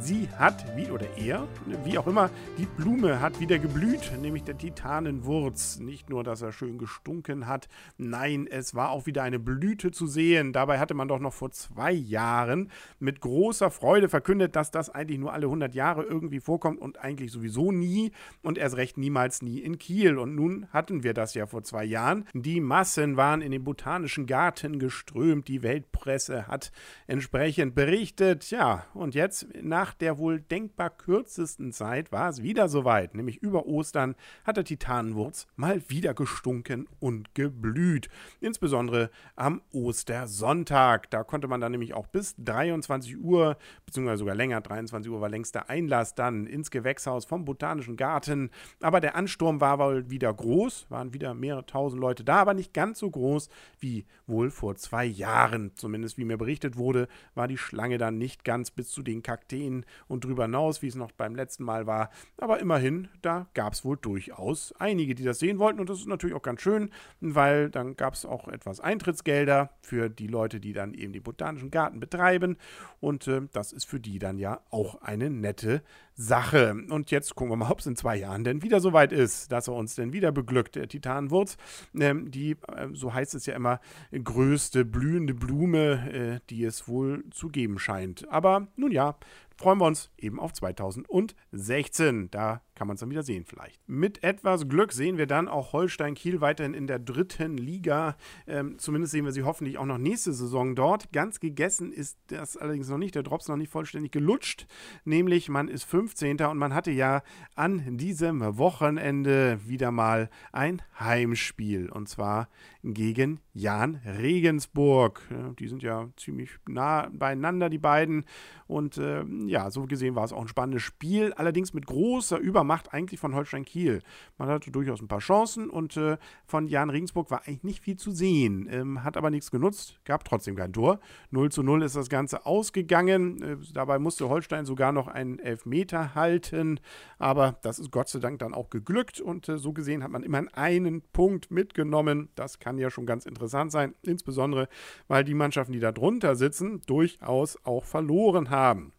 Sie hat, wie oder er, wie auch immer, die Blume hat wieder geblüht, nämlich der Titanenwurz. Nicht nur, dass er schön gestunken hat, nein, es war auch wieder eine Blüte zu sehen. Dabei hatte man doch noch vor zwei Jahren mit großer Freude verkündet, dass das eigentlich nur alle 100 Jahre irgendwie vorkommt und eigentlich sowieso nie und erst recht niemals nie in Kiel. Und nun hatten wir das ja vor zwei Jahren. Die Massen waren in den Botanischen Garten geströmt, die Weltpresse hat entsprechend berichtet. Ja, und jetzt nach nach der wohl denkbar kürzesten Zeit war es wieder soweit, nämlich über Ostern hat der Titanenwurz mal wieder gestunken und geblüht. Insbesondere am Ostersonntag. Da konnte man dann nämlich auch bis 23 Uhr, beziehungsweise sogar länger, 23 Uhr war längster Einlass dann ins Gewächshaus vom Botanischen Garten. Aber der Ansturm war wohl wieder groß, waren wieder mehrere tausend Leute da, aber nicht ganz so groß wie wohl vor zwei Jahren. Zumindest wie mir berichtet wurde, war die Schlange dann nicht ganz bis zu den Kakteen und drüber hinaus, wie es noch beim letzten Mal war. Aber immerhin, da gab es wohl durchaus einige, die das sehen wollten. Und das ist natürlich auch ganz schön, weil dann gab es auch etwas Eintrittsgelder für die Leute, die dann eben den Botanischen Garten betreiben. Und äh, das ist für die dann ja auch eine nette Sache. Und jetzt gucken wir mal, ob es in zwei Jahren denn wieder soweit ist, dass er uns denn wieder beglückt, der Titanwurz. Ähm, die, äh, so heißt es ja immer, größte blühende Blume, äh, die es wohl zu geben scheint. Aber nun ja, freuen wir uns eben auf 2016. Da kann man es dann wieder sehen vielleicht. Mit etwas Glück sehen wir dann auch Holstein Kiel weiterhin in der dritten Liga. Ähm, zumindest sehen wir sie hoffentlich auch noch nächste Saison dort. Ganz gegessen ist das allerdings noch nicht. Der Drops noch nicht vollständig gelutscht. Nämlich man ist 15. und man hatte ja an diesem Wochenende wieder mal ein Heimspiel. Und zwar gegen Jan Regensburg. Die sind ja ziemlich nah beieinander, die beiden. Und äh, ja, so gesehen war es auch ein spannendes Spiel. Allerdings mit großer Übermacht Macht eigentlich von Holstein Kiel. Man hatte durchaus ein paar Chancen und äh, von Jan Regensburg war eigentlich nicht viel zu sehen. Ähm, hat aber nichts genutzt, gab trotzdem kein Tor. 0 zu 0 ist das Ganze ausgegangen. Äh, dabei musste Holstein sogar noch einen Elfmeter halten. Aber das ist Gott sei Dank dann auch geglückt und äh, so gesehen hat man immerhin einen Punkt mitgenommen. Das kann ja schon ganz interessant sein, insbesondere weil die Mannschaften, die da drunter sitzen, durchaus auch verloren haben.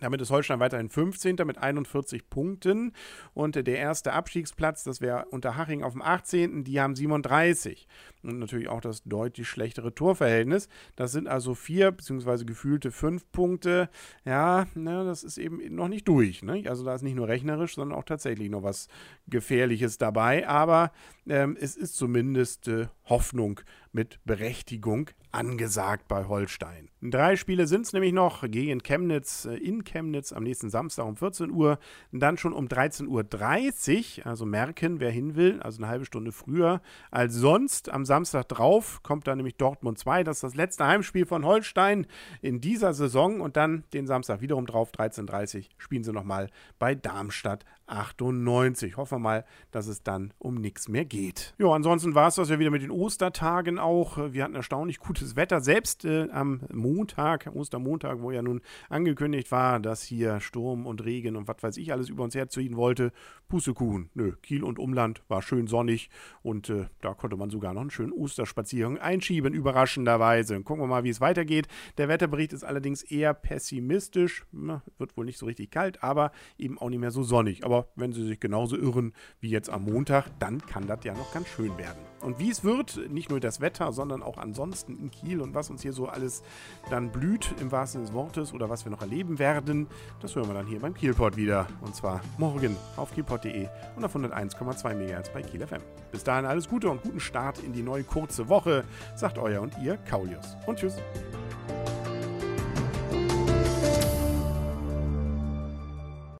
Damit ist Holstein weiterhin 15. mit 41 Punkten. Und der erste Abstiegsplatz, das wäre Unterhaching auf dem 18. Die haben 37. Und natürlich auch das deutlich schlechtere Torverhältnis. Das sind also vier, beziehungsweise gefühlte fünf Punkte. Ja, ne, das ist eben noch nicht durch. Ne? Also da ist nicht nur rechnerisch, sondern auch tatsächlich noch was Gefährliches dabei. Aber ähm, es ist zumindest äh, Hoffnung mit Berechtigung angesagt bei Holstein. Drei Spiele sind es nämlich noch gegen Chemnitz äh, in Chemnitz am nächsten Samstag um 14 Uhr, dann schon um 13.30 Uhr, also merken, wer hin will, also eine halbe Stunde früher als sonst. Am Samstag drauf kommt dann nämlich Dortmund 2, das ist das letzte Heimspiel von Holstein in dieser Saison und dann den Samstag wiederum drauf, 13.30 Uhr, spielen sie nochmal bei Darmstadt 98. Hoffen wir mal, dass es dann um nichts mehr geht. Ja, ansonsten war es das ja wieder mit den Ostertagen auch. Wir hatten erstaunlich gutes Wetter. Selbst äh, am Montag, Ostermontag, wo ja nun angekündigt war, dass hier Sturm und Regen und was weiß ich alles über uns herziehen wollte. Pustekuchen. Nö, Kiel und Umland war schön sonnig und äh, da konnte man sogar noch einen schönen Osterspaziergang einschieben, überraschenderweise. Gucken wir mal, wie es weitergeht. Der Wetterbericht ist allerdings eher pessimistisch. Na, wird wohl nicht so richtig kalt, aber eben auch nicht mehr so sonnig. Aber aber wenn sie sich genauso irren wie jetzt am Montag, dann kann das ja noch ganz schön werden. Und wie es wird, nicht nur das Wetter, sondern auch ansonsten in Kiel und was uns hier so alles dann blüht, im wahrsten des Wortes, oder was wir noch erleben werden, das hören wir dann hier beim Kielport wieder. Und zwar morgen auf kielport.de und auf 101,2 MHz bei Kiel FM. Bis dahin alles Gute und guten Start in die neue kurze Woche, sagt euer und ihr Kaulius. Und tschüss.